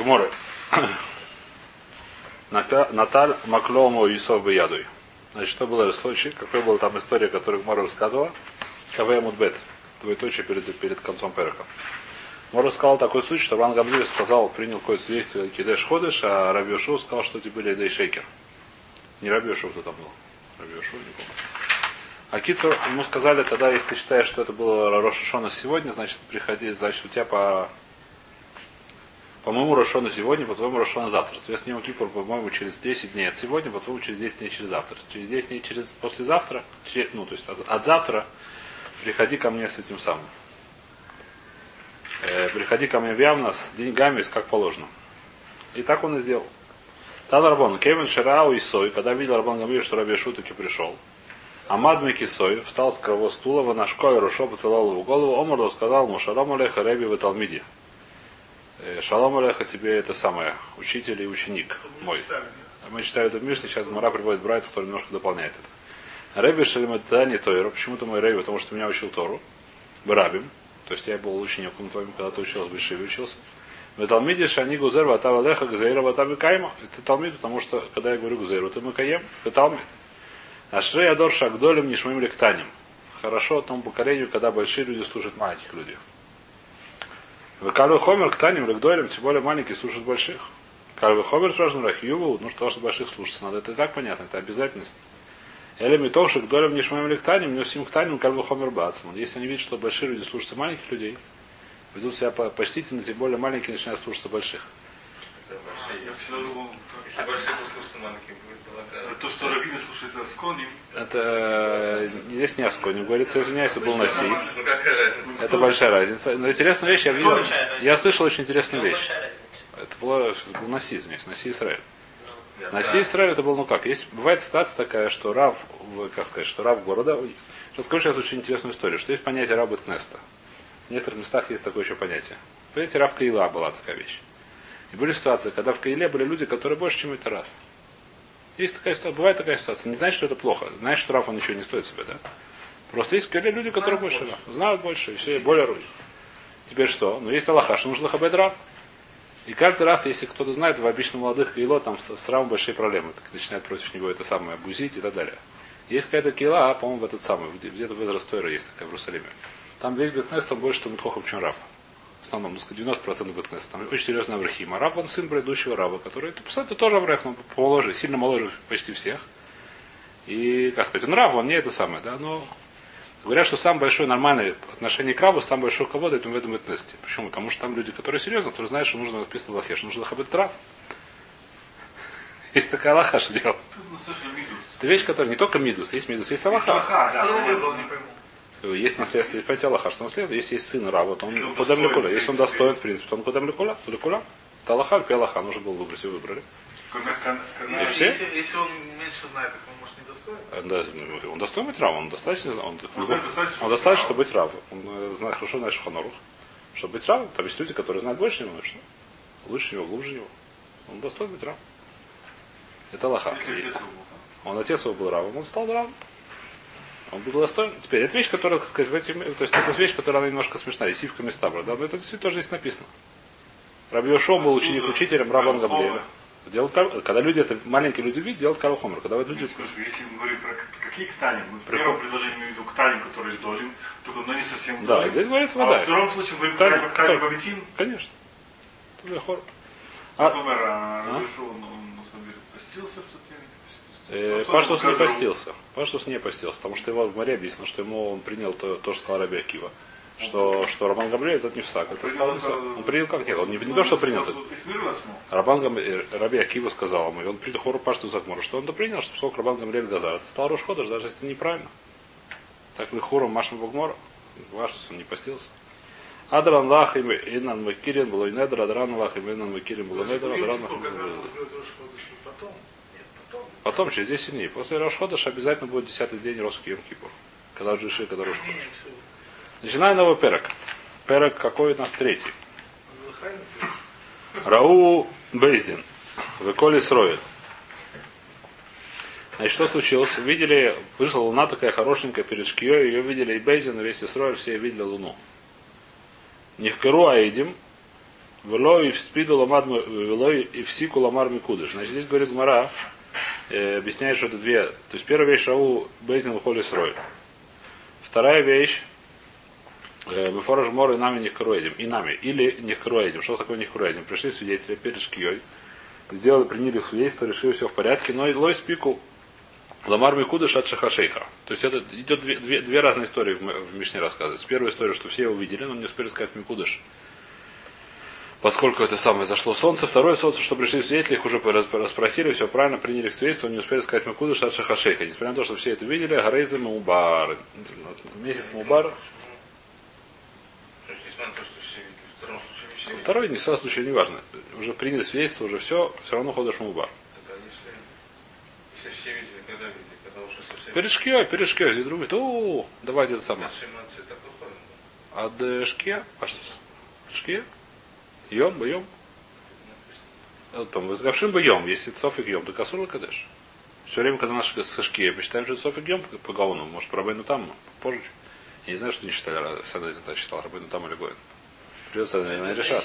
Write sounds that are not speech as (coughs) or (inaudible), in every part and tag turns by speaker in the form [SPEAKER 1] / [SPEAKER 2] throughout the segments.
[SPEAKER 1] Гморы. Наталь Маклому Исов Ядуй. Значит, что было в случае? Какой была там история, которую Гмора рассказывала? КВ Мудбет. Двоеточие перед, перед концом Перека. Мор рассказал такой случай, что Ран Гамлиев сказал, принял какое-то свидетельство Кидеш Ходыш, а Раби Йошуа сказал, что это были Эдей Шейкер. Не Раби Йошуа, кто там был. Раби Йошуа, не помню. А Кицур, ему сказали, тогда, если ты считаешь, что это было Рошашона сегодня, значит, приходи, значит, у тебя по по-моему, Рошона сегодня, по-твоему, Рошона завтра. Соответственно, Йом Кипур, по-моему, через 10 дней от сегодня, по-твоему, через 10 дней через завтра. Через 10 дней через послезавтра, через, ну, то есть от, от завтра приходи ко мне с этим самым. Э, приходи ко мне в явно с деньгами, как положено. И так он и сделал. Тал Рабон, Кевин Шарау и Сой, когда видел Рабон Гамир, что Раби Шу таки пришел. Амад Микисой встал с крового стула, ванашко и Рушо поцеловал его голову. Омар сказал ему, Шаром Алеха Реби в Талмиде. Э, Шалом Алеха тебе это самое, учитель и ученик мой. Мы читаем это в Мишне, сейчас Мара приводит Брайт, который немножко дополняет это. Рэби Шалиматани Тойра, почему-то мой Рэби, потому что меня учил Тору, Барабим, то есть я был учеником твоим, когда ты учился, Бешиве учился. В Талмиде Шани Гузер Ватав Алеха Гзейра Ватав Кайма. Это Талмид, потому что, когда я говорю Гзейру, ты мы каем, это Талмид. Ашрей Адор Шагдолем Нишмим Лектаним. Хорошо тому поколению, когда большие люди служат маленьких людей. Кальвы Хомер к Таним, Легдолем, тем более маленькие слушают больших. Кальвы Хомер сразу Рахьюву, ну что, что больших слушаться надо. Это так понятно, это обязательность. Элеми Товшик, Долем Нишмаем Лектаним, Нюсим Ктаним, Кальвы Хомер Бацман. Если они видят, что большие люди слушаются маленьких людей, ведут себя почтительно, тем более маленькие начинают слушаться больших.
[SPEAKER 2] Я всегда думал, если большие, то слушаться маленькие. То, что Рабина слушается Асконим.
[SPEAKER 1] Это здесь не Асконим. Говорится, извиняюсь, это был Наси. Это большая разница. Но интересная вещь, я видел. Я слышал очень интересную вещь. Это было, был Наси, извиняюсь, Наси Израиль. Наси Израиль это был, ну как, есть, бывает ситуация такая, что Рав, как сказать, что Рав города, расскажу сейчас очень интересную историю, что есть понятие Раба Кнеста. В некоторых местах есть такое еще понятие. Понимаете, Рав Каила была такая вещь. И были ситуации, когда в Каиле были люди, которые больше, чем это Рав. Есть такая ситуация, бывает такая ситуация. Не значит, что это плохо. Знаешь, что Раф он ничего не стоит себе, да? Просто есть в люди, которые знают больше, больше. Да, знают больше, и все, и более руки. Теперь что? Ну, есть Аллаха, что нужно лахабед Рав. И каждый раз, если кто-то знает, в обычно молодых Каило, там с, с Равом большие проблемы. Так начинают против него это самое абузить и так далее. Есть какая-то Каила, а, по-моему, в этот самый, где-то в Эзрастойра есть такая в Иерусалиме. Там весь Бетнес, там больше там Митхохов, чем Раф. В основном, ну, 90% Бетнес. Там очень серьезный Аврахим. А Раф, он сын предыдущего Раба, который, это, это тоже Аврах, но помоложе, сильно моложе почти всех. И, как сказать, он Рав, он не это самое, да, но Говорят, что самое большое нормальное отношение к рабу, самое большое кого это в этом этности. Почему? Потому что там люди, которые серьезно, которые знают, что нужно написано в Лахе, что нужно хабет трав. Есть такая Аллаха, что делать.
[SPEAKER 2] Ну,
[SPEAKER 1] это вещь, которая не только мидус, есть мидус, есть Аллаха. Есть наследство, есть понятие Аллаха, что наследство, если есть сын раба, то он кодам лекуля. Если он достоин, в принципе, то он кодам лекуля. лекуля. Это Аллаха, Аллаха, нужно было выбрать, и выбрали.
[SPEAKER 2] И все? Если он меньше знает, так
[SPEAKER 1] Э, да, он достоин быть равом, он достаточно, он, он, он достаточно, чтобы быть равом. Он э, знает, хорошо знает Шуханорух. Чтобы быть равом, там есть люди, которые знают больше него, что? Лучше него, глубже него. Он достоин быть равом. Это лоха. Он отец его был равом, он стал равом. Он был достоин. Теперь, это вещь, которая, так сказать, в этим, то есть это вещь, которая она немножко смешная, сивка местабра, да, но это действительно тоже здесь написано. Раби был ученик учителем Рабан Гамлеля. Делать, когда люди, это маленькие люди видят, делать кару хомер. Когда люди...
[SPEAKER 2] Слушай, если мы говорим про какие ктаним, мы в При... первом предложении имеем в виду ктаним, который долим, только но не совсем
[SPEAKER 1] Да, здесь говорится вода.
[SPEAKER 2] А во втором случае мы говорим про ктаним бавитин?
[SPEAKER 1] Конечно.
[SPEAKER 2] Это хор. А, Например, а, а? он, он, он, постился
[SPEAKER 1] Э, Паштус не постился. Паштус не постился, потому что его в море объяснено, что ему он принял то, то что сказал Раби Акива что, что Рабан Гамлей это не всак. Это сказал, он принял как нет, он не, не то, что принял. Рабан Гамлей, Раби Акива сказал ему, и он принял хору пашту закмуру, что он то принял, что сколько Рабан Гамлей Газар. Это стал Рошходыш, даже если неправильно. Так ли хору Машма Багмора, Вашус он не постился. Адран лах им инан макирин было и недр, адран лах им инан макирин было недр, адран лах Потом, через 10 дней. После Рошходыша обязательно будет 10 день Роски Йом. Когда уже Ши, когда Рошходыш. Начинаем новый перок. Перок какой у нас третий? Рау Бейзин. Выколи Сроид. Значит, что случилось? Видели, вышла луна такая хорошенькая перед шкией, ее видели и Бейзин, и весь Исроиль, все видели луну. Нихкару Аидим, Велой и спиду ламад велой и всику ламар микудыш. Значит, здесь говорит Мара, э, объясняет, что это две. То есть первая вещь Рау Бейзин выходит с Рой. Вторая вещь Бефораж мор и нами не круэдим. И нами. Или не круэдим. Что такое не круэдим? Пришли свидетели перед шкией. Сделали, приняли их свидетельство, решили все в порядке. Но и лой спику Ламар Микудыш от Шахашейха. То есть это идет две, две, две разные истории в, в Мишне рассказывается. Первая история, что все его видели, но не успели сказать Микудыш. Поскольку это самое зашло солнце. Второе солнце, что пришли свидетели, их уже расспросили, все правильно, приняли их свидетельство, не успели сказать Микудыш от Шахашейха. Несмотря на то, что все это видели, Гарейза Мубар. Месяц Мубар. Второй, не в случае, не важно. Уже приняли свидетельство, уже все, все равно ходишь Мубар. Перед шкией, перед шкией, здесь другой, о, давайте это самое. А де шкия? А что? Шкия? Йом, боем? Вот, Гавшим боем, если софик йом, то касур кадеш. Все время, когда наши со шкия, мы считаем, что это софик йом по гаону, может, по рабейну там, позже. Я не знаю, что не считали, Садой это считал, рабейну там или Гоин. Придется, наверное, решать.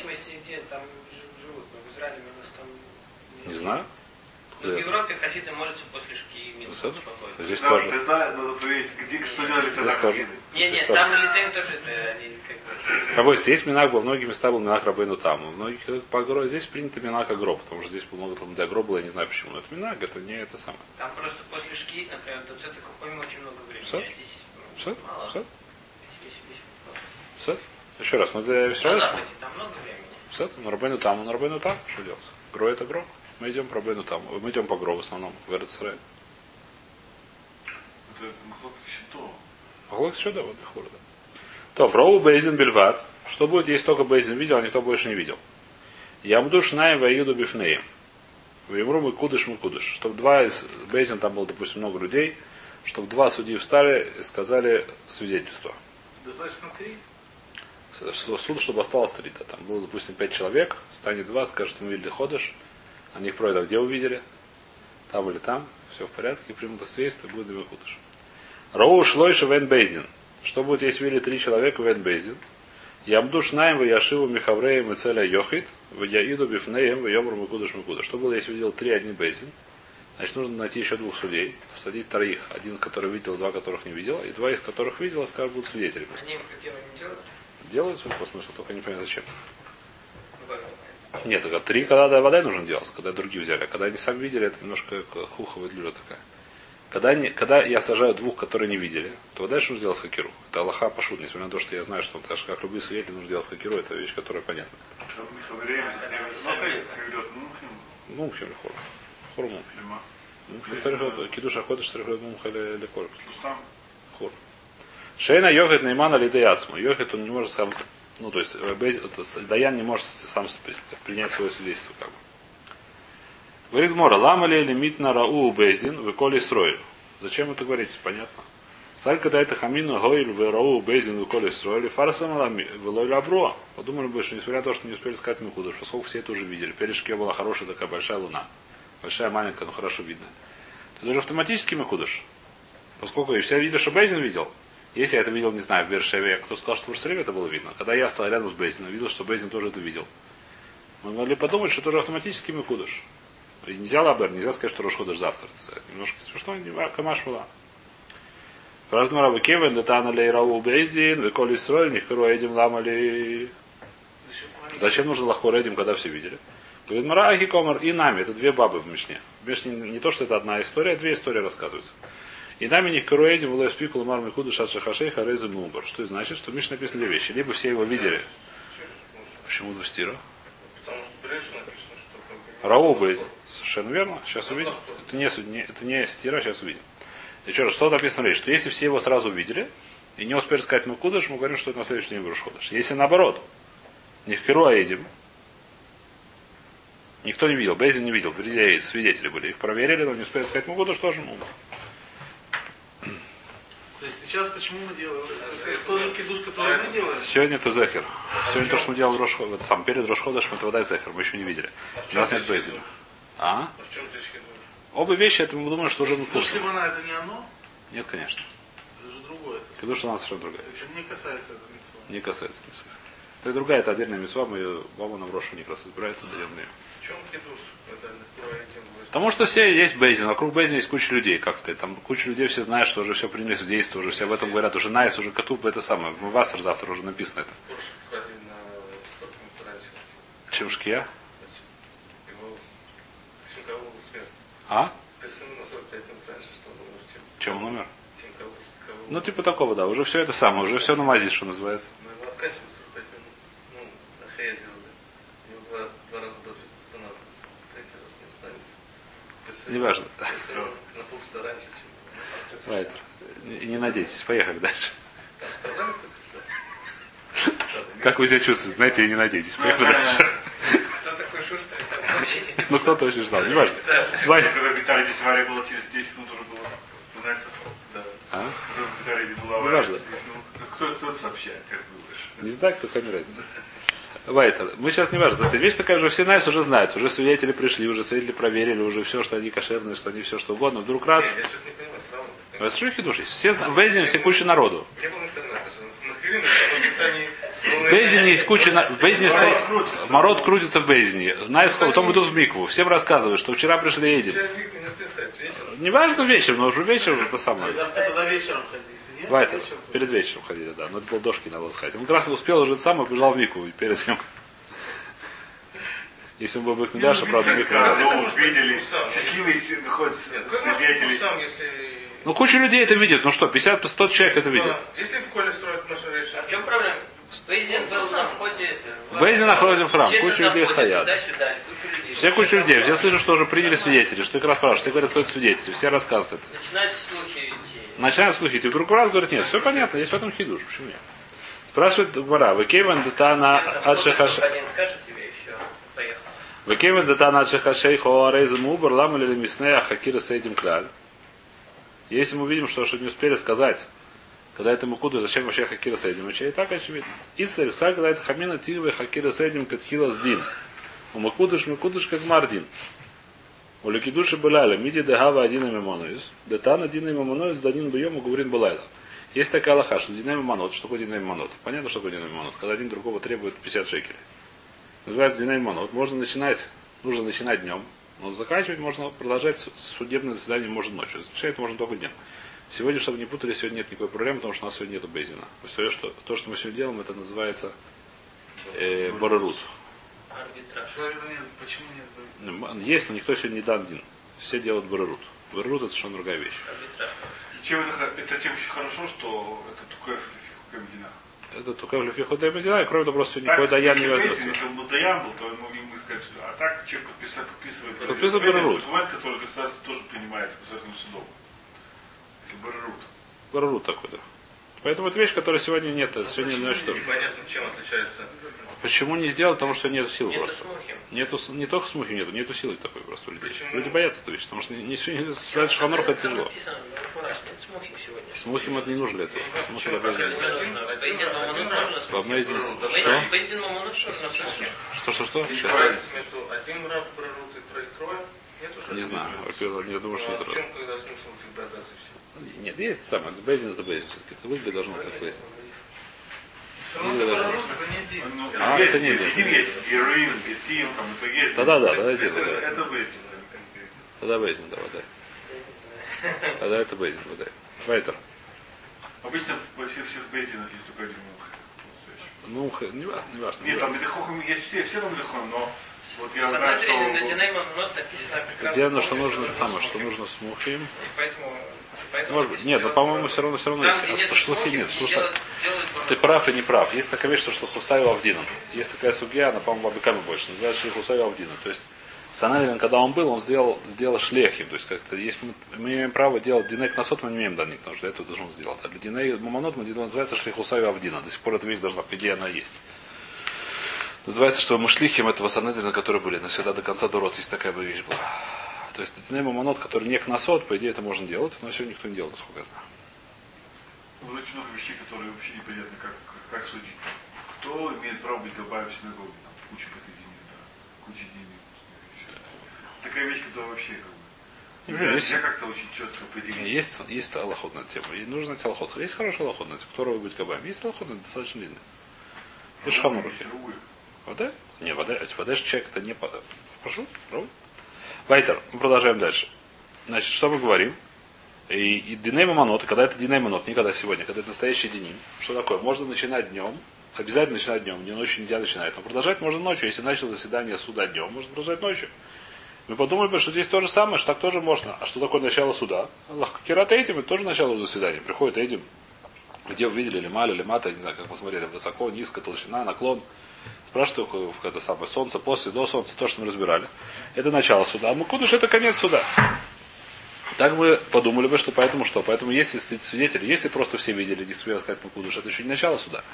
[SPEAKER 1] Не знаю.
[SPEAKER 3] В Европе хасиды молятся после шки минус
[SPEAKER 1] Здесь тоже.
[SPEAKER 2] Тогда надо проверить, где, что делали тогда
[SPEAKER 1] Здесь тоже.
[SPEAKER 3] Нет, нет, там и Литейн тоже это они как бы...
[SPEAKER 1] Рабойся, есть минак, во многих местах был минак рабейну там. В многих по. Здесь принято минак агро, потому что здесь было много там для гроба, я не знаю почему. Но это минак, это не это самое.
[SPEAKER 3] Там просто после шки, например, до центра купаем очень много времени.
[SPEAKER 1] Все?
[SPEAKER 3] А здесь
[SPEAKER 1] Все?
[SPEAKER 3] мало.
[SPEAKER 1] Все?
[SPEAKER 3] Весь- весь- весь
[SPEAKER 1] Все?
[SPEAKER 3] вопрос.
[SPEAKER 1] Еще раз, ну это все.
[SPEAKER 3] Западе там много времени.
[SPEAKER 1] Все, на рабейну там, на рабейну там, что делать? Гро это гро. Мы идем по рабейну там. Мы идем по гро в основном, в Эрцерай.
[SPEAKER 2] Это махлок щито.
[SPEAKER 1] Еще да, вот хур, да. То, Роу Бейзин Бельват. Что будет, если только Бейзин видел, а никто больше не видел? Ямду Шнаем Ваиду Бифнеем. Вимру мы кудыш мы кудыш. Чтобы два из Бейзин, там было, допустим, много людей, чтобы два судьи встали и сказали свидетельство.
[SPEAKER 2] Достаточно три.
[SPEAKER 1] Суд, чтобы осталось три. Да. Там было, допустим, пять человек, станет два, скажет, мы видели ходыш, они их пройдут, а где вы видели? Там или там, все в порядке, и примут это свидетельство, и будет две кудыш. Роу шлойша вен бейзин. Что будет, если видели три человека вен бейзин? Ямдуш наем в Яшиву Михавреем и целя Йохит, Яиду Бифнеем, Йомру Микудыш Микудыш. Что было, если видел три, один бейзин? Значит, нужно найти еще двух судей, посадить троих. Один, который видел, два, которых не видел, и два из которых видел, а скажут, будут свидетелями.
[SPEAKER 3] С ним как его не делают?
[SPEAKER 1] Делают, по смыслу, только не понимаю, зачем.
[SPEAKER 3] Ну, как это понятно?
[SPEAKER 1] Нет, только три, когда да, вода нужно делать, когда другие взяли. А когда они сами видели, это немножко хуховая длюля такая. Когда, они, когда я сажаю двух, которые не видели, то дальше нужно делать хакеру. Это Аллаха пошут, несмотря на то, что я знаю, что он, же, как любые свидетели, нужно делать хакеру, это вещь, которая понятна.
[SPEAKER 2] Михавреем. Приведет. Хим.
[SPEAKER 1] Хем хор. Хор. Мумхим кидуш аходыш тарихот мумха ле коль.
[SPEAKER 2] Кустам.
[SPEAKER 1] Хор. Шейна йохет неймана ли даяцму. Йохет он не может сам, ну, то есть, э, Даян не может сам принять свое свидетельство, как бы. Говорит Мора, лама ли лимит рау безин, вы коли строили. Зачем это говорить? Понятно. Царь, когда это хамину гойль в рау безин, вы коли строили, фарса велой лабро. Подумали бы, что несмотря на то, что не успели сказать Микудыш, поскольку все это уже видели. Перед Шке была хорошая такая большая луна. Большая, маленькая, но хорошо видно. То это же автоматически Микудыш. Поскольку и все видели, что Бейзин видел. Если я это видел, не знаю, в Бершеве, кто сказал, что в Иерусалиме это было видно. Когда я стоял рядом с Бейзином, видел, что Бейзин тоже это видел. Мы могли подумать, что тоже автоматически Микудыш. И нельзя лабер, нельзя сказать, что Рошходыш завтра. Это немножко смешно, не камаш была. Размара Векевен, Летана Лейрау Бейзин, Веколи Срой, Нихкару Эдим Ламали. Зачем нужно лахор этим, когда все видели? Говорит, Марахи Комар и нами. Это две бабы в Мишне. В Мишне не то, что это одна история, а две истории рассказываются. И нами не этим было спикул Мар Микуду Шаша Хашей Харезы Мумбар. Что значит, что в Мишне написаны две вещи. Либо все его видели. Почему два стира? Рау Бейзин. Совершенно верно. Сейчас увидим. Это не, это не стира, сейчас увидим. Еще раз, что написано речь? Что если все его сразу видели и не успели сказать Микудыш, мы говорим, что это на следующий день Рушходыш. Если наоборот, не в Перу, а едем, никто не видел, Бейзин не видел, свидетели были. Их проверили, но не успели сказать Микудыш, тоже могут.
[SPEAKER 4] Сейчас почему мы делаем? То есть Тот же кидуш, который мы делали?
[SPEAKER 1] Сегодня это Зехер. Сегодня то, что мы делали Рошхо- вот сам перед Рошходыш, мы это вода и Зехер, мы еще не видели. У нас нет Бейзина. А?
[SPEAKER 2] А в?
[SPEAKER 1] Оба вещи, это мы думаем, что уже
[SPEAKER 4] Кидуш
[SPEAKER 1] Микудыш.
[SPEAKER 4] Ливана это не оно?
[SPEAKER 1] Нет, конечно.
[SPEAKER 4] Это же другое.
[SPEAKER 1] Кидуш у нас совершенно другая.
[SPEAKER 4] В не касается этого митцва.
[SPEAKER 1] Не касается. Не касается. То и другая, это отдельная мецва, мы ее мама на брошу как раз избирается, даем ее.
[SPEAKER 2] В чем кидуш? Это легко этим будет.
[SPEAKER 1] Потому что все есть Бейзин, вокруг Бейзина есть куча людей, как сказать, там куча людей все знают, что уже все принялись в действие, уже все об этом говорят, уже Найс, уже Катуб, это самое, в Вассер завтра уже написано это.
[SPEAKER 2] На сотню раньше.
[SPEAKER 1] Чем Шкия? А?
[SPEAKER 2] Писано на 45 минут раньше, что он умер, чем
[SPEAKER 1] он умер? Ну, типа такого, да, уже все это самое, уже все намазить, что называется.
[SPEAKER 2] Мы его откачивали 45 минут. Ну, на хая делали. Его два, два раза до останавливаться. Третий раз не останется. Писано-
[SPEAKER 1] Неважно. Вайтер. Не, не надейтесь, поехали дальше. Как вы себя чувствуете? Знаете, и не надейтесь. Поехали дальше.
[SPEAKER 3] Кто такой шустрый? Там вообще не-
[SPEAKER 1] Ну, кто-то очень ждал, неважно. Вайтер.
[SPEAKER 2] Когда в Виталии здесь авария была через 10 минут уже было. Знаете, да.
[SPEAKER 1] А?
[SPEAKER 2] Когда в Виталии здесь была
[SPEAKER 1] Ну,
[SPEAKER 2] авария.
[SPEAKER 1] важно.
[SPEAKER 2] через 10 минут. Кто, кто это сообщает, как думаешь?
[SPEAKER 1] Не знаю, кто разница. Вайтер. Мы сейчас не важно. Эта вещь такая же, все нас уже знают. Уже свидетели пришли, уже свидетели проверили, уже все, что они кошерные, что они все, что угодно. Вдруг раз.
[SPEAKER 2] Я что-то не понимаю, сразу.
[SPEAKER 1] Это что хидуш есть? Все, Бейзине все куча народу. В Бейзине есть куча... В Бейзине стоит... Мород крутится в Бейзине. Найс, потом идут в Микву. Всем рассказывают, что вчера пришли
[SPEAKER 2] вик не написать, вечером.
[SPEAKER 1] Неважно вечером, но уже вечером это самое.
[SPEAKER 4] Там тогда вечером ходили.
[SPEAKER 1] Вайтер. Перед вечером ходили, да. Но это был дошки надо было сходить. Он как раз успел уже сам и побежал в Мику перед съемкой. Если он был бы Микдаша, правда, Мику.
[SPEAKER 2] Ну, вот видели, свидетели.
[SPEAKER 3] сам, если...
[SPEAKER 1] Ну, куча людей это видит. Ну что, 50-100 человек это видит.
[SPEAKER 2] Если в Коле строят нашу речь,
[SPEAKER 3] А в чем проблема? Бейзин был на входе... в-
[SPEAKER 1] Бейзин находится в храм, куча людей стоят. Все куча людей. Все слышат, что уже приняли свидетели. Что как раз спрашивают. Все говорят, кто это свидетели. Все рассказывают это.
[SPEAKER 3] Начинают слухи идти.
[SPEAKER 1] Начинают слухи. И вдруг раз говорит, нет, все понятно, есть в этом хидуш. Почему нет? Спрашивает Гмара, Векеван
[SPEAKER 3] все, поехал.
[SPEAKER 1] Векеван детана ачехашей хоарейзам убар лам или мясная хакира с этим кляль. Если мы видим, что, что не успели сказать, когда это мукуду, зачем вообще хакира с этим? И так очевидно. Ицель, когда это хамина тивы хакира с этим катхила с дин. У макудыш макудыш как мардин. У ликидуши баляля, миди дегава один мемоноис, детан один мемоноис, данин бьем, уговорин балайла. Есть такая лоха, что динами манот. Что такое динами манот? Понятно, что такое динами манот. Когда один другого требует 50 шекелей. Называется динами манот. Можно начинать, нужно начинать днем. Но заканчивать можно продолжать судебное заседание можно ночью. Заключать можно только днем. Сегодня, чтобы не путали, сегодня нет никакой проблемы, потому что у нас сегодня нет бейзина. То, что, то, что мы сегодня делаем, это называется э, борорут.
[SPEAKER 3] Арбитраж.
[SPEAKER 4] Почему нет?
[SPEAKER 1] Есть, но никто сегодня не дан дин. Все делают борорут. Борорут это совершенно другая вещь.
[SPEAKER 3] Арбитраж.
[SPEAKER 2] чем это, это тем очень хорошо, что это только в Камедина.
[SPEAKER 1] Это только в Лефихуде Медина, и кроме того, просто сегодня никакой даян не возьмется.
[SPEAKER 2] Если бы Даян был, то мы могли бы сказать, что а так человек подписывает, подписывает,
[SPEAKER 1] Подписывает Барарут.
[SPEAKER 2] документ, который государство тоже принимается государственным судом. Если Барарут.
[SPEAKER 1] Борорут такой, да. Поэтому это вещь, которая сегодня нет. Это сегодня не что.
[SPEAKER 2] Непонятно, чем отличается.
[SPEAKER 1] Почему не сделать? Потому что нет сил
[SPEAKER 3] Нет
[SPEAKER 1] просто.
[SPEAKER 3] смухи.
[SPEAKER 1] Нету, не только смухи нету, нету силы такой просто у людей.
[SPEAKER 2] Почему?
[SPEAKER 1] Люди боятся этой вещи, потому что не, не, не сказать шханорха это тяжело.
[SPEAKER 3] написано, Фураж, нет смухи сегодня.
[SPEAKER 1] Смухим это не нужно для этого. Смухи для В с-
[SPEAKER 3] Бейзин-
[SPEAKER 1] что? Что, что, что? Сейчас.
[SPEAKER 2] Нету
[SPEAKER 1] Не знаю. Во-первых, я думаю, что нет.
[SPEAKER 2] а?
[SPEAKER 1] Нет, есть самое. Бейзин это Бейзин все-таки. Это выглядит должно быть как Бейзин.
[SPEAKER 4] Все равно это Барарут, это не день.
[SPEAKER 2] Ну,
[SPEAKER 1] А,
[SPEAKER 2] есть,
[SPEAKER 1] это не
[SPEAKER 2] есть,
[SPEAKER 1] есть.
[SPEAKER 2] один есть, героин, гетим, там это есть.
[SPEAKER 1] Да-да, да,
[SPEAKER 2] Это-
[SPEAKER 1] да, это- да. Тогда Бейзин, да, вода. Тогда это Бейзин, вода. Вайтер.
[SPEAKER 2] Обычно во всех всех бейзинах есть только один мух.
[SPEAKER 1] Ну, не важно, не важно.
[SPEAKER 2] Нет, там Медихохам есть все, все там Медихохам, но вот я знаю, что...
[SPEAKER 1] Где, что нужно, это самое, что нужно смухим.
[SPEAKER 3] И поэтому... поэтому
[SPEAKER 1] Может Нет, но по-моему, все равно, все равно
[SPEAKER 3] Там,
[SPEAKER 1] есть. А
[SPEAKER 3] нет
[SPEAKER 1] шлухи нет.
[SPEAKER 3] не
[SPEAKER 1] Слушай, ты прав и не прав. Есть такая вещь, что шлухусаю Авдином. Есть такая судья, она, по-моему, Бабиками больше. Называется шлухусаю Авдином. То есть Санадрин, когда он был, он сделал, сделал шлехим. То есть как-то есть, мы, имеем право делать динек насот, мы не имеем данных, потому что это должен сделать. А для диней мамонот мы называется шлихусаю Авдина. До сих пор эта вещь должна, по идее, она есть. Называется, что мы шлихим этого Санедрина, которые были навсегда до конца Дорот, есть такая бы вещь была. То есть диней мамонот, который не к насот, по идее, это можно делать, но сегодня никто не делает, насколько я знаю.
[SPEAKER 2] Уже очень много вещей, которые вообще непонятно, как, как, как судить. Кто имеет право быть габаем в синагоге? Там, куча категорий, да, куча денег. Такая вещь, которая вообще как бы... Нельзя,
[SPEAKER 1] есть?
[SPEAKER 2] нельзя как-то очень четко определить.
[SPEAKER 1] Есть, есть аллахот на эту тему. И нужно найти аллахот. Есть хороший аллахот на тему. Кто быть кабаем. Есть аллахот на это достаточно длинный. Это.
[SPEAKER 2] Есть другой.
[SPEAKER 1] Вода? Не, вода, вода же человек это не... Прошу? Пробуй. Вайтер, мы продолжаем дальше. Значит, что мы говорим? И, и диней мамонот, когда это диней мамонот, не когда сегодня, когда это настоящий деним. Что такое? Можно начинать днем, обязательно начинать днем, днем ночью нельзя начинать. Но продолжать можно ночью. Если начал заседание суда днем, можно продолжать ночью. Мы подумали что здесь то же самое, что так тоже можно. А что такое начало суда? Аллах Кират этим, это тоже начало заседания. Приходит этим, где увидели лимали, лимата, не знаю, как посмотрели, высоко, низко, толщина, наклон. Спрашивают, это самое солнце, после, до солнца, то, что мы разбирали. Это начало суда. А Мукудыш это конец суда. Так мы подумали бы, что поэтому что? Поэтому если свидетели, если просто все видели, действительно сказать Мукудыш, это еще не начало суда.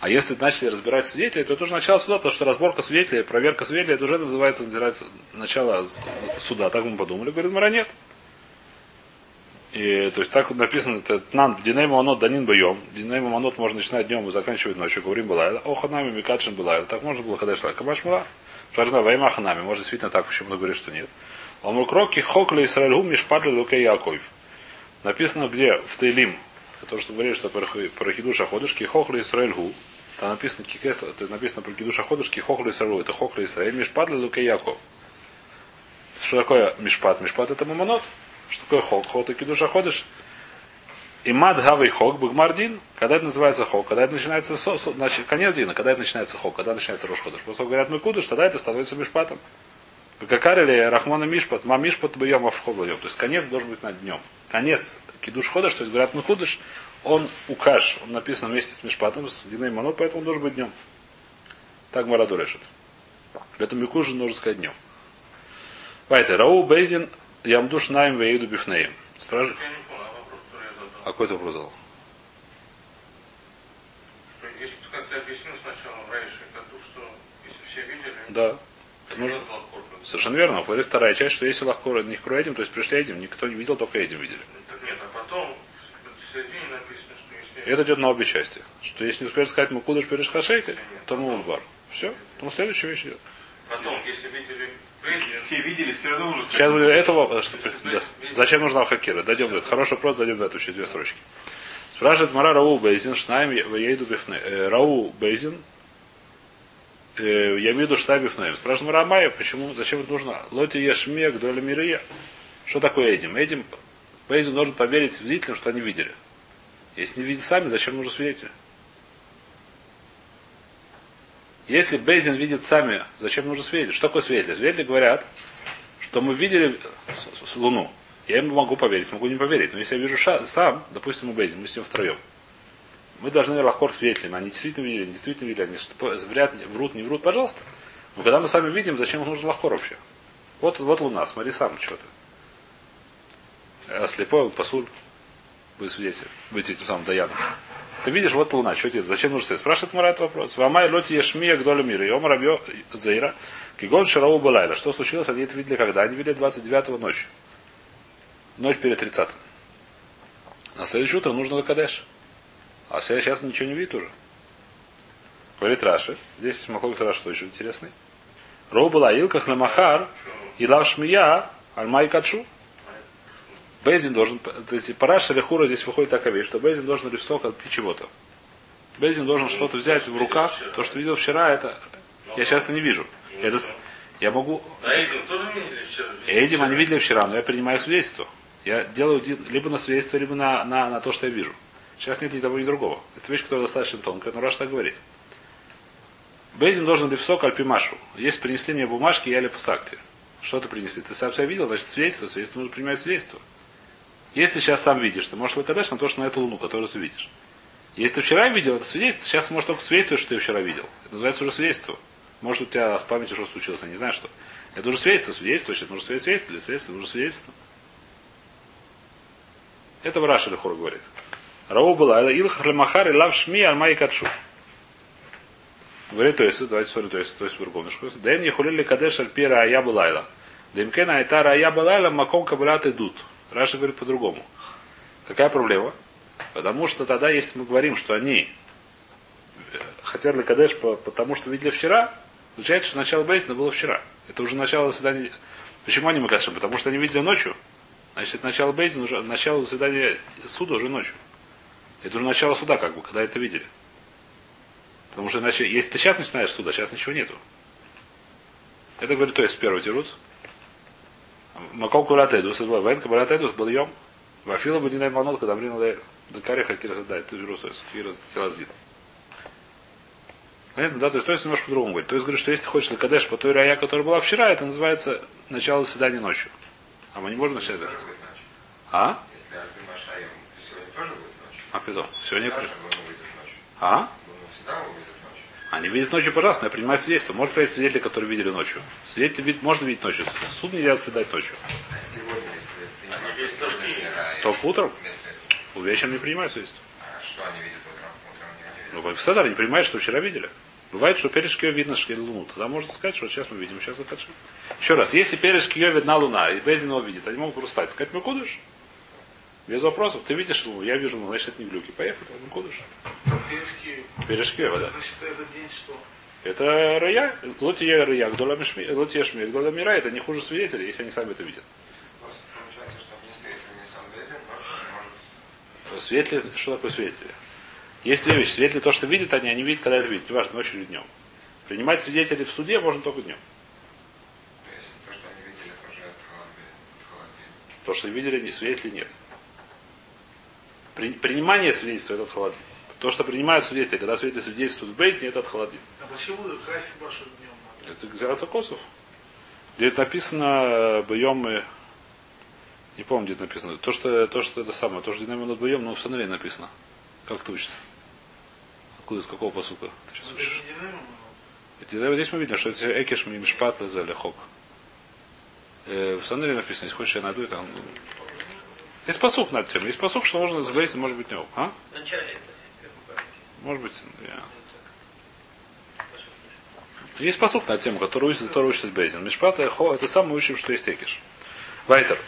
[SPEAKER 1] А если начали разбирать свидетелей, то это уже начало суда, потому что разборка свидетелей, проверка свидетелей, это уже называется начало суда. Так мы подумали, говорит, Мара нет. И, то есть так вот написано, это нан, диней манот данин боем. Диней манот можно начинать днем и заканчивать ночью. Говорим была. О ханами микадшин была. Так можно было, когда шла. Кабаш мала. Шарна вайма ханами. Может, действительно так, почему говорит, что нет. Омрукроки хокли Исраэльгу мишпадли лукей Яков. Написано где? В Тейлим. То, что говорили, что про хидуша ходышки хохли Исраэльгу. Там написано кикес, это написано про хидуша ходышки хохли Исраэльгу. Это хохли Исраэль мишпадли лукей Яков. Что такое мишпат? Мишпат это мамонот. Что такое хок? Хок это кидуша ходыш. И мад гавый хок бгмардин. Когда это называется хок? Когда это начинается со, со- значит, конец дина. Когда это начинается хок? Когда начинается рош ходыш? После того, говорят мы кудыш, тогда это становится мишпатом. Какарили Рахмана Мишпат, ма Мишпат бьем авхобадем. То есть конец должен быть над днем. Конец кидуш ходыш, то есть говорят мы кудыш, он укаш, он написан вместе с Мишпатом, с Диной Манот, поэтому он должен быть днем. Так Мараду решит. Поэтому Микужин нужно сказать днем. Вайте, Рау Бейзин, Ямдуш Найм Вейду Бифнеем. Спрашивай.
[SPEAKER 4] Я не понял, а
[SPEAKER 1] какой ты вопрос задал?
[SPEAKER 4] Если бы, как ты объяснил сначала раньше, году, что если все видели,
[SPEAKER 1] Да.
[SPEAKER 4] то
[SPEAKER 1] Нужно-
[SPEAKER 4] лахкор.
[SPEAKER 1] Совершенно верно. Говорит вторая часть, что если лахкора не этим, то есть пришли этим, никто не видел, только этим видели.
[SPEAKER 4] Так нет, а потом в середине написано, что если...
[SPEAKER 1] Это идет на обе части. Что если не успеешь сказать Мукудыш перед Хашейкой, то Мулбар. Все. Потому следующая вещь идет.
[SPEAKER 4] Потом, если видели
[SPEAKER 2] Все видели, все равно нужно
[SPEAKER 1] Сейчас будет этого, что, да. Зачем нужна хакира? Дойдем до этого. Хороший вопрос, дойдем до этого, еще две строчки. Спрашивает Мара Рау Бейзин, Шнайм Ейду Бифне. Э, Рау Бейзин, э, я имею в виду штаб Бифнеем. Спрашивает Мара Амая, почему, зачем это нужно? Лоти Яшмек, Доля Мирия. Что такое этим? Этим Бейзин должен поверить свидетелям, что они видели. Если не видят сами, зачем нужен свидетель? Если Бейзин видит сами, зачем нужен свидетель? Что такое свидетель? Свидетели говорят, что мы видели с- с- Луну. Я ему могу поверить, могу не поверить. Но если я вижу ша- сам, допустим, мы Бейзин, мы с ним втроем. Мы должны лахкор свидетелями. Они действительно видели, не действительно видели, они вряд, врут, не врут, пожалуйста. Но когда мы сами видим, зачем нужен лахкор вообще? Вот, вот Луна, смотри сам, что ты. А слепой пасуль, быть свидетелем, быть этим самым Даяном. Ты видишь, вот Луна, что тебе, зачем нужно стоять? Спрашивает Мара этот вопрос. Вамай лоти ешмия гдоля мира. И омар абьё заира. Кигон шарау балайла. Что случилось? Они это видели когда? Они видели 29 ночи. Ночь перед 30 На следующее утро нужно Кадеш. А сейчас ничего не видит уже. Говорит Раши. Здесь Махлок Раши тоже интересный. Роу была Илках Ламахар и Лав Шмия Альмай Качу. Бейзин должен, то есть Параша или Хура здесь выходит такая вещь, что Бейзин должен рисовать от чего-то. Бейзин должен что-то взять в руках, то, что видел вчера, это я сейчас не вижу. Это, с- я могу,
[SPEAKER 4] а Эдин тоже видели вчера?
[SPEAKER 1] этим они видели вчера, но я принимаю свидетельство. Я делаю либо на свидетельство, либо на, на, на то, что я вижу. Сейчас нет ни того, ни другого. Это вещь, которая достаточно тонкая, но Раш так говорит. Бейзин должен липсок альпимашу. Если принесли мне бумажки, я липусакте. Что ты принесли? Ты сам себя видел, значит свидетельство, свидетельство нужно принимать свидетельство. Если сейчас сам видишь, ты можешь лакадеш на то, что на эту луну, которую ты видишь. Если ты вчера видел, это свидетельство, сейчас можешь только свидетельствовать, что ты вчера видел. Это называется уже свидетельство. Может, у тебя с памятью что случилось, я не знаю что. Это уже свидетельство, свидетельство, сейчас нужно свидетельство, для свидетельства нужно свидетельство. Это Раша Лехур говорит. Рау была, Илхах Лемахар и Лав Шми Альмай Качу. Говорит, то есть, давайте смотрим, то есть, то есть другом. Дэн Ехулили Кадеш Альпира Ая Балайла. Дымкена Айтара Ая Балайла Маком Кабалят идут. Раша говорит по-другому. Какая проблема? Потому что тогда, если мы говорим, что они э, хотят Кадеш по- потому, что видели вчера, получается, что начало Бейсина было вчера. Это уже начало заседания. Почему они Макашем? Потому что они видели ночью. Значит, это начало Бейзина, уже начало заседания суда уже ночью. Это уже начало суда, как бы, когда это видели. Потому что иначе, если ты сейчас начинаешь суда, сейчас ничего нету. Это говорит, то есть первый тирут. Макол кулатедус, вен кабалатедус был йом. Вафила бы динай манот, когда мрин лейр. Дакари хакира задай, ты вирус, то есть кира телазин. Понятно, да? То есть, то есть немножко по-другому говорит. То есть, говорит, что если ты хочешь Кадеш по той рая, которая была вчера, это называется начало заседания ночью. А мы не можем начать это. А?
[SPEAKER 5] Если Альпи Машаем, то сегодня тоже будет ночью.
[SPEAKER 1] А потом? Сегодня... А?
[SPEAKER 5] Луна всегда выйдет ночью.
[SPEAKER 1] Они видят ночью, пожалуйста, я принимаю свидетельство. Может принять свидетели, которые видели ночью. Свидетели вид- можно видеть ночью. Суд нельзя заседать ночью.
[SPEAKER 5] А сегодня, если рай,
[SPEAKER 1] Только утром?
[SPEAKER 5] этого,
[SPEAKER 1] Вечером не принимаю свидетельство.
[SPEAKER 5] а что они видят утром? Утром не видят.
[SPEAKER 1] Ну, в Седар не принимает, что вчера видели. Бывает, что перед Шкио видно шкель луну. Тогда можно сказать, что сейчас мы видим, сейчас захочу. Еще раз, если перед Шкио видна луна, и Безин его видит, они могут просто. Сказать, мы кудыш? Без вопросов. Ты видишь луну, я вижу луну, значит, это не глюки. Поехали, мы кудыш.
[SPEAKER 6] Пирский,
[SPEAKER 1] Перед Шкио, да.
[SPEAKER 6] значит, этот день что?
[SPEAKER 1] Это рая. Лотия рая, лотия шми, гдола мира, это не хуже свидетелей, если они сами это видят.
[SPEAKER 5] Просто получается, что не светил, не сам Безин, ночью не может
[SPEAKER 1] Светли, что такое светли? Есть две вещи. Светли то, что видят они, они видят, когда это видят. Неважно, ночью или днем. Принимать свидетелей в суде можно только днем.
[SPEAKER 5] То что они видели, тоже от холодильника.
[SPEAKER 1] То, что видели, не свидетелей нет. При- принимание свидетельства это холодильника. То, что принимают свидетели, когда свидетели свидетельствуют в Бейзне, это от.
[SPEAKER 6] А почему красить вашу днем?
[SPEAKER 1] Это Гзерата Косов. Где это написано боем не помню, где это написано. То, что, то, что это самое, то, что динамит боем, но в Санаре написано. Как это учится? Откуда, из какого посука? Ты сейчас учишь? Эти- Здесь мы видим, что это экиш мишпат за лехок. Э, В Санаре написано, если хочешь, я найду это. Ну, Есть посук над тем. Есть посук, что можно забыть, может быть, не ок. А? Может быть, я. Есть посук над тем, который учит, который учит Бейзин. Мишпат и хо, это самое учим, что есть экиш. Вайтер.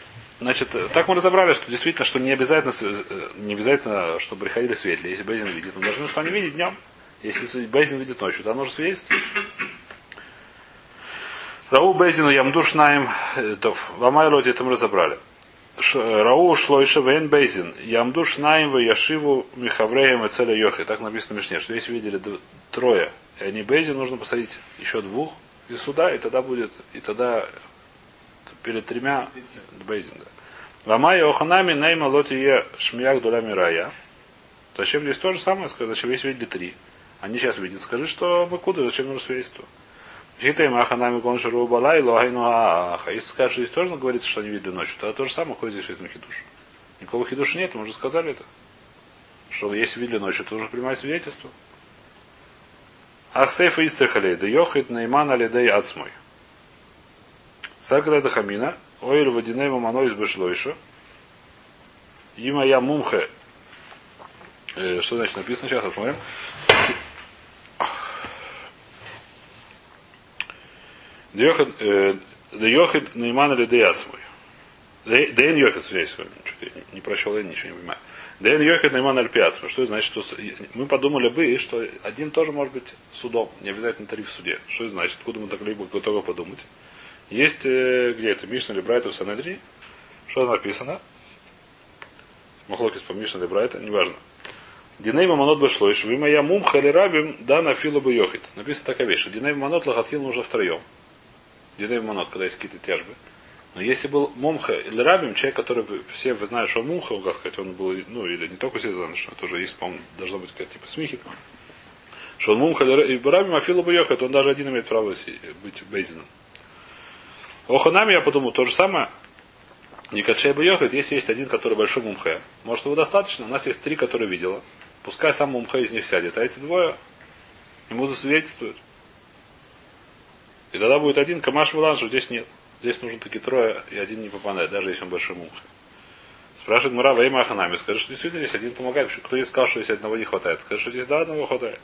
[SPEAKER 1] Значит, э, так мы разобрали, что действительно, что не обязательно, э, не обязательно, чтобы приходили светлые, если Бейзин видит. Мы должны, что они видят днем. Если Бейзин видит ночью, то нужно свидетельствовать. Рау Бейзину Ямдуш Наим Тов. В Амайлоте это мы разобрали. Э, Рау Шлойша Вен Бейзин. Ямдуш Наим в Яшиву Михавреем и Целя Йохи. Так написано в Мишне, что если видели трое, и они Бейзин, нужно посадить еще двух из суда, и тогда будет, и тогда перед тремя Бейзин. Да. Вамая Оханами Найма Лотие Шмияк Дулями Рая. Зачем здесь то же самое? Зачем здесь видели три? Они сейчас видят. Скажи, что мы куда, зачем нужно свидетельство? Считаем Аханами Гоншару Балай, Логайну Аха. Если скажешь, здесь тоже говорится, что они видели ночью, тогда то же самое, какой здесь видно хидуш. Никакого хидуша нет, мы уже сказали это. Что если видели ночью, то уже принимать свидетельство. Ахсейф Истрахалей, да Йохит Нейман Алидей Ацмой. Сакада Дахамина, Ойль Водиней Мамано из Башлойша. Има я мумхе. Э, Что значит написано? Сейчас посмотрим. Да Йохид Нейман или Деяцмой. Дэн Йохид, связь, что-то не прочел, я ничего не понимаю. Дэн Йохид Нейман Альпиацмой. Что это значит? Что мы подумали бы, что один тоже может быть судом, не обязательно три в суде. Что это значит? Откуда мы так либо готовы подумать? Есть, э, где это, Мишна или Брайта в Санедри, что там написано? Махлокис по Мишна или Брайта, неважно. Диней Мамонот Башло, и вы моя мумха или рабим, да на фила бы йохит. Написано такая вещь, что Диней Мамонот лохатхил нужно втроем. Диней Мамонот, когда есть какие-то тяжбы. Но если был мумха или рабим, человек, который все вы знают, что он мумха, как сказать, он был, ну, или не только все знают, что тоже есть, по-моему, должна быть какая-то типа смехи. Что он мумха или рабим, а фила йохит, он даже один имеет право быть бейзином. Оханами я подумал, то же самое. Никачей бы йохает, если есть один, который большой мумхе. Может, его достаточно? У нас есть три, которые видела. Пускай сам мумхе из них сядет, а эти двое ему засвидетельствуют. И тогда будет один камаш вилан, что здесь нет. Здесь нужно такие трое, и один не попадает, даже если он большой мумхе. Спрашивает Мура Ваима Аханами. Скажет, что действительно есть один помогает. Кто здесь сказал, что здесь одного не хватает? Скажет, что здесь да, одного хватает.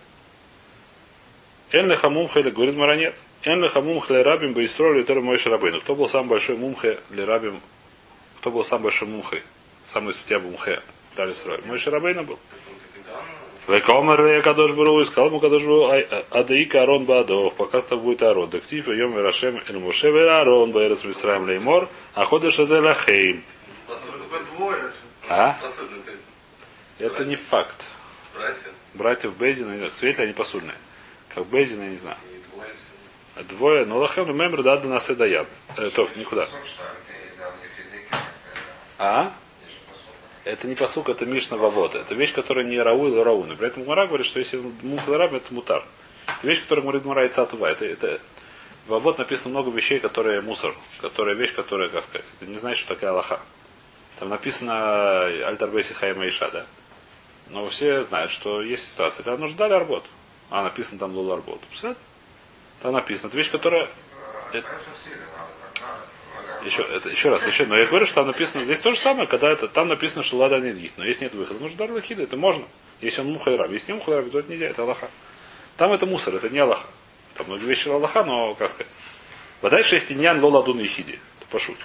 [SPEAKER 1] Эн лехамумхе, или говорит Мара нет. Эн лехамумхе ле рабим бы истроили который мой шарабейну. Кто был самый большой мумхе для рабим? Кто был самый большой мумхе? Самый судья мумхе для Исраиля? Мой шарабейну был. Векомер я кадош бару, и сказал ему кадош бару, адаика арон бадов, пока с тобой будет арон. Дактив, йом рашем эль муше арон, байрес мисраем леймор, а ходишь азе лахейм.
[SPEAKER 6] Только двое.
[SPEAKER 1] А? Это не факт.
[SPEAKER 4] Братья.
[SPEAKER 1] Братьев Бейзина, светлые, они посудные. Как Бейзин, я не знаю.
[SPEAKER 5] Двое
[SPEAKER 1] А но лахем мемр да до нас и даян. Э, то, никуда.
[SPEAKER 5] Посуд,
[SPEAKER 1] Это не посук, это Мишна Вавода. Это вещь, которая не Рау или Рауна. При этом Мара говорит, что если Мухлараб, это мутар. Это вещь, которая говорит Мара и Цатува. Это, это Вавод написано много вещей, которые мусор. Которая вещь, которая, как сказать, это не значит, что такая Аллаха. Там написано Альтарбейси Хайма Иша, да? Но все знают, что есть ситуация, когда нужно дали работу. А написано там Лула работу. Там написано. Это вещь, которая
[SPEAKER 5] в силе надо, так надо. Много
[SPEAKER 1] еще, это, еще раз, еще, но я говорю, что там написано, здесь то же самое, когда это, там написано, что лада не но если нет выхода, нужно дар лахида, это можно. Если он мухайраб, если не мухайраб, то это нельзя, это Аллаха. Там это мусор, это не Аллаха. Там многие вещи Аллаха, но, как сказать. Вода есть иньян лола дун ехиди. Это пошут.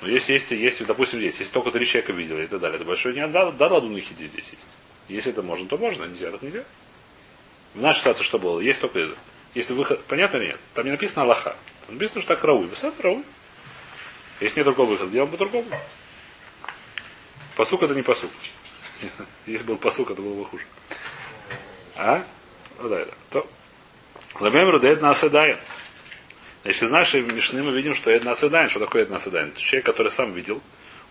[SPEAKER 1] Но если есть, есть, допустим, здесь, если только три человека видели и так далее, это большой иньян, да, да, ладун ехиди здесь есть. Если это можно, то можно, нельзя, так нельзя. В нашей ситуации что было? Есть только это. Если выход, понятно или нет? Там не написано Аллаха. Написано, что так рауй. Высота рауй. Если нет другого выхода, делаем по-другому. Посук это не посук. (laughs) Если был посук, это было бы хуже. А? Ну да, да. То. Ламемру дает на Значит, из нашей Мишны мы видим, что это насыдайн. Что такое это насыдайн? Это человек, который сам видел.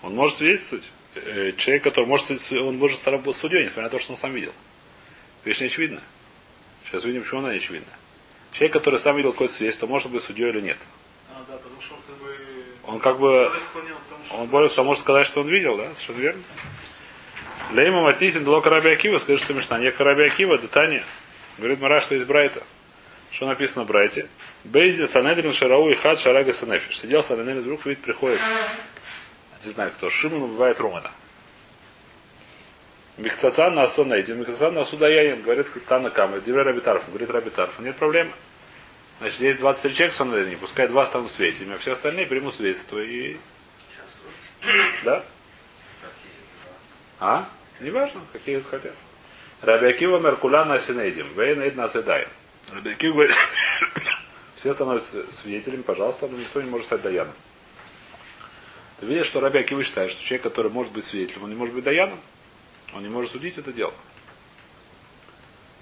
[SPEAKER 1] Он может свидетельствовать. Э, Человек, который может, он может стать судьей, несмотря на то, что он сам видел. Вещь не очевидна. Сейчас видим, почему она не очевидна. Человек, который сам видел какое-то свидетельство, может быть судьей или нет.
[SPEAKER 6] А, да, потому что он как бы...
[SPEAKER 1] Он как бы. Он более кто может сказать, что он видел, да? Совершенно верно. Лейма Матисин дало Караби Акива, скажет, что Мишна. Не Караби Акива, да Таня. Говорит Мара, что есть Брайта. Что написано в Брайте? Бейзи Санедрин Шарау и Хад Шарага Санефиш. Сидел Санедрин, вдруг видит, приходит. Не знаю кто. Шимон убивает Румана. Михцацан на Асонейдин, Михцацан на Судаяин, говорит Тана Кама, Дивре Рабитарф, говорит Рабитарф, нет проблемы. Значит, есть 23 человека в Санедрин, пускай два станут свидетелями, а все остальные примут свидетельство и... Да? А? Неважно, какие хотят. Рабиакива Меркуляна Синейдим. Вейнейд Насыдай. Рабиакива говорит, (coughs) все становятся свидетелями, пожалуйста, но никто не может стать Даяном. Ты видишь, что Раби Акива считает, что человек, который может быть свидетелем, он не может быть Даяном. Он не может судить это дело.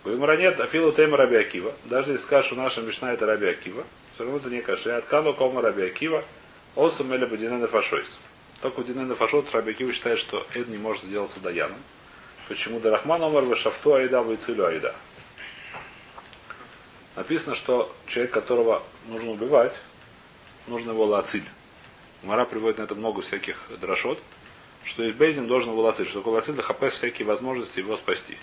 [SPEAKER 1] Говорим, нет, Афилу Тейма Раби Акива. Даже если скажешь, что наша Мишна это Раби Акива, все равно это не каши. Откану Кома Раби Акива, Осам Эля Бадинена Фашойс. Только Динена Фашот Раби Акива считает, что Эд не может сделаться Даяном. Почему Дарахман Омар Вашафту Айда Вайцилю Айда. Написано, что человек, которого нужно убивать, нужно его лациль. Мара приводит на это много всяких дрошот, что и Бейзин должен его лациль, что лациль, да хапес всякие возможности его спасти.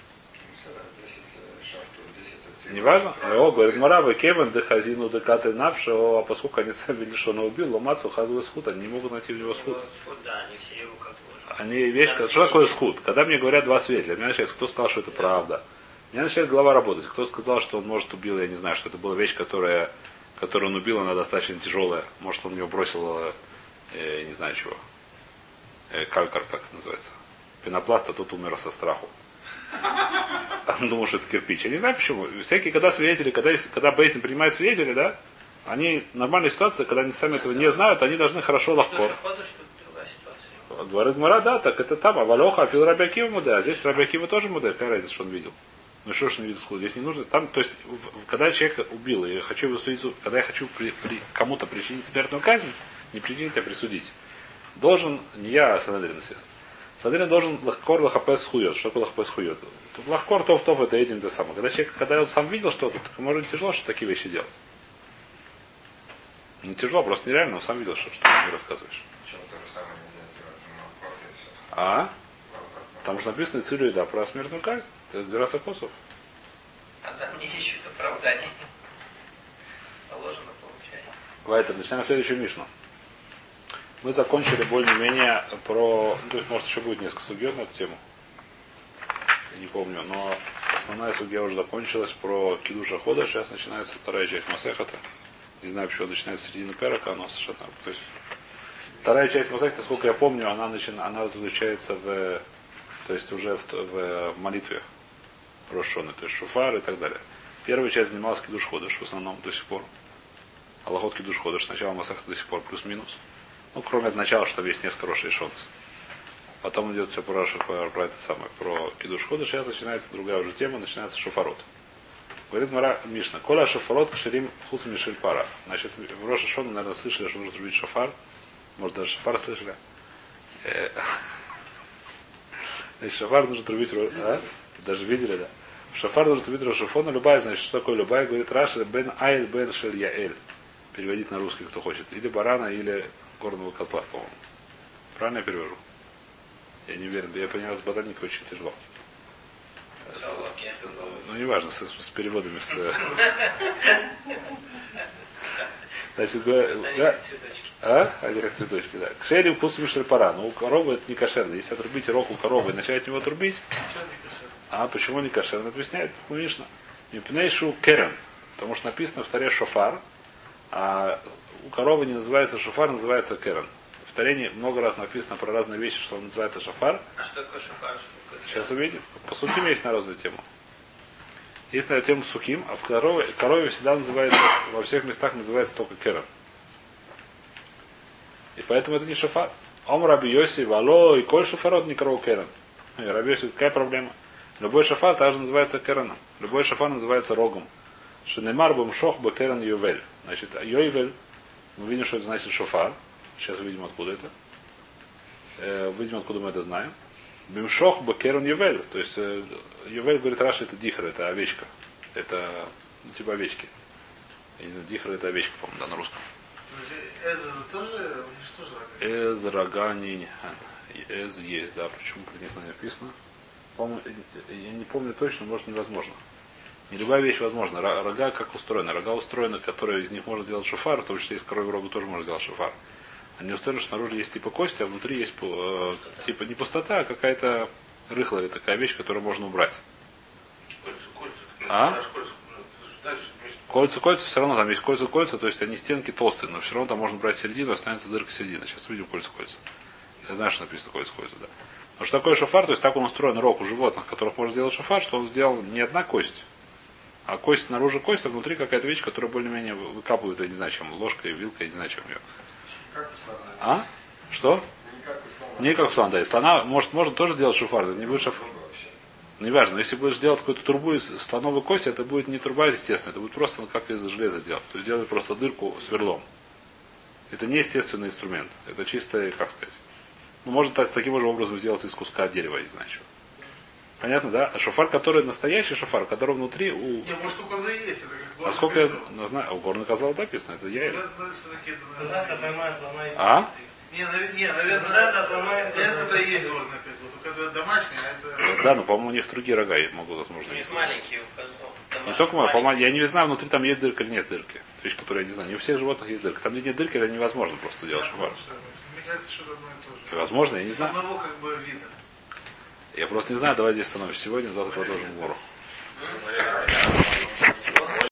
[SPEAKER 5] 10 шахту, 10 отсеков.
[SPEAKER 1] Неважно. О, говорит Мара, вы Кевин, да хазину, да каты а поскольку они сами видели, что он убил, ломаться, хазу схуд, они не могут найти в него схуд.
[SPEAKER 3] Они
[SPEAKER 1] вещь, что такое схуд? Когда мне говорят два свидетеля, меня начинается, кто сказал, что это правда. Меня начинает голова работать. Кто сказал, что он может убил, я не знаю, что это была вещь, которая, которую он убил, она достаточно тяжелая. Может, он ее бросил, э, не знаю чего. Э, калькар, как это называется. Пенопласт, а тут умер со страху. (laughs) Он думал, что это кирпич. Я не знаю почему. Всякие, когда свидетели, когда, когда Бейсин принимает свидетелей, да, они, нормальная ситуация, когда они сами этого не знают, они должны хорошо легко. Говорит Мара, да, так это там, а Валоха, Афил Рабиакива муде, а здесь Рабиакива тоже муде, какая разница, что он видел. Ну что ж он видел сход? Здесь не нужно. Там, то есть, когда человека убил, и я хочу его судить, когда я хочу при- при- кому-то причинить смертную казнь, не причинить, а присудить, должен, не я, а Санадрин, естественно. Санадрин должен лахкор лахапес хует. Что такое лахапес хует? Лахкор тов тов это этим то самое. Когда человек, когда он сам видел что-то, так может быть тяжело, что такие вещи делать. Не тяжело, просто нереально, он сам видел, что, что ты мне рассказываешь. А? Там же написано Цилю да, про смертную казнь. Это Дираса Косов.
[SPEAKER 3] А там не ищут оправданий. Положено получается.
[SPEAKER 1] Вайтер, начинаем следующую Мишну. Мы закончили более-менее про... То есть, может, еще будет несколько судьев на эту тему. Я не помню, но основная судья уже закончилась про Кидуша Хода. Сейчас начинается вторая часть Масехата. Не знаю, почему начинается середина Перака, но совершенно... То есть, вторая часть Масехата, насколько я помню, она, начина... она заключается в... То есть, уже в, в молитве Рошоны, то есть Шуфар и так далее. Первая часть занималась Кидуш Ходыш в основном до сих пор. Аллахот Кидуш Ходыш. Сначала Масахат до сих пор плюс-минус. Ну, кроме от начала, что есть несколько хороших шонс. Потом идет все про, про, про это самое, про Кидуш Ходыш. Сейчас начинается другая уже тема, начинается шофарот. Говорит Мара Мишна. Коля шофарот кшерим хус мишель пара. Значит, в Роша Шона, наверное, слышали, что нужно трубить шофар. Может, даже шофар слышали. Э, (laughs) Значит, шофар нужно трубить, а? Даже видели, да? Шофар нужно трубить Рошафона. Любая, значит, что такое любая? Говорит Раша бен айль бен шель яэль. Переводить на русский, кто хочет. Или барана, или горного козла, по-моему. Правильно я перевожу? Я не уверен. Я понял, с ботаникой очень тяжело. Ну, неважно, с, с переводами. С... (laughs) Значит, говоря- да,
[SPEAKER 3] Цветочки.
[SPEAKER 1] а? Они как цветочки, да. Кшерим вкус пара. Но у коровы это не кошерно. Если отрубить рог у коровы и начать от него трубить, а почему не кошерно? Объясняет Мишна. Мипнейшу керен. Потому что написано в таре шофар, а у коровы не называется шофар, называется керен. В таре много раз написано про разные вещи, что он называется шофар.
[SPEAKER 3] А что такое шофар?
[SPEAKER 1] Сейчас увидим. По сухим есть на разную тему. Есть на тему сухим, а в корове, корове всегда называется, во всех местах называется только керен. И поэтому это не шофар. Ом раби Йоси, вало и коль шофарот не коров керен. Раби Йоси, какая проблема? Любой шофар также называется кереном. Любой шофар называется рогом. Шенемар бом шох бы керен ювель. Значит, йовель, мы видим, что это значит шофар. Сейчас увидим, откуда это. Э, Увидим, откуда мы это знаем. Бимшох бакерон ювель. То есть э, ювель, говорит Раша, это дихр, это овечка. Это ну, типа овечки. Я не знаю, дихр это овечка, по-моему, да, на русском.
[SPEAKER 6] Это тоже, тоже рога.
[SPEAKER 1] Эз есть, да, почему про них не написано. По-моему, я не помню точно, может невозможно. Не любая вещь возможна. Ро- Рога как устроена? Рога устроены, которые из них можно делать шофар, в том числе из коровьего рога тоже можно сделать шофар. Они устроены, что снаружи есть типа кости, а внутри есть э, типа не пустота, а какая-то рыхлая такая вещь, которую можно убрать.
[SPEAKER 4] Кольца, кольца.
[SPEAKER 1] А?
[SPEAKER 4] Ну.
[SPEAKER 1] Кольца, кольца, все равно там есть кольца, кольца, то есть они стенки толстые, но все равно там можно брать середину, останется дырка середины. Сейчас увидим кольца, кольца. Я знаю, что написано кольца, кольца, да. Но что такое шофар, то есть так он устроен рог у животных, которых можно сделать шофар, что он сделал не одна кость, а кость снаружи кость, а внутри какая-то вещь, которая более-менее вы- выкапывает, я не знаю, чем ложкой, вилкой, я не знаю, чем ее.
[SPEAKER 5] Как.
[SPEAKER 1] А? Что?
[SPEAKER 5] Не как у слона.
[SPEAKER 1] Да. И слона, может, можно тоже делать шофар, это не будет. Ну, неважно, но если будешь делать какую-то трубу из слоновой кости, это будет не труба, естественно, это будет просто ну, как из железа сделать. То есть делать просто дырку сверлом. Это не естественный инструмент. Это чисто, как сказать. Ну, можно так, таким же образом сделать из куска дерева, я не знаю чего. Понятно, да? А шофар, который настоящий шофар, который внутри у...
[SPEAKER 6] Не, может у козы есть, это как горный
[SPEAKER 1] Насколько я знаю, а у горный козла написано, это я.
[SPEAKER 6] Это,
[SPEAKER 3] ломают.
[SPEAKER 1] А?
[SPEAKER 6] Не, навер- не, наверное, это и есть горный козел. Только это домашний, а это...
[SPEAKER 1] Да, но, по-моему, у них другие рога могут, возможно,
[SPEAKER 3] Есть маленькие у козлов.
[SPEAKER 1] Не только мой, по-моему, я не знаю, внутри там есть дырка или нет дырки. Вещь, которую я не знаю. Не у всех животных есть дырка. Там где нет дырки, это невозможно просто делать шофар.
[SPEAKER 6] Мне кажется, что это одно и то же.
[SPEAKER 1] Возможно, я не знаю.
[SPEAKER 6] одного как бы вида.
[SPEAKER 1] Я просто не знаю, давай здесь остановимся сегодня, завтра продолжим гору.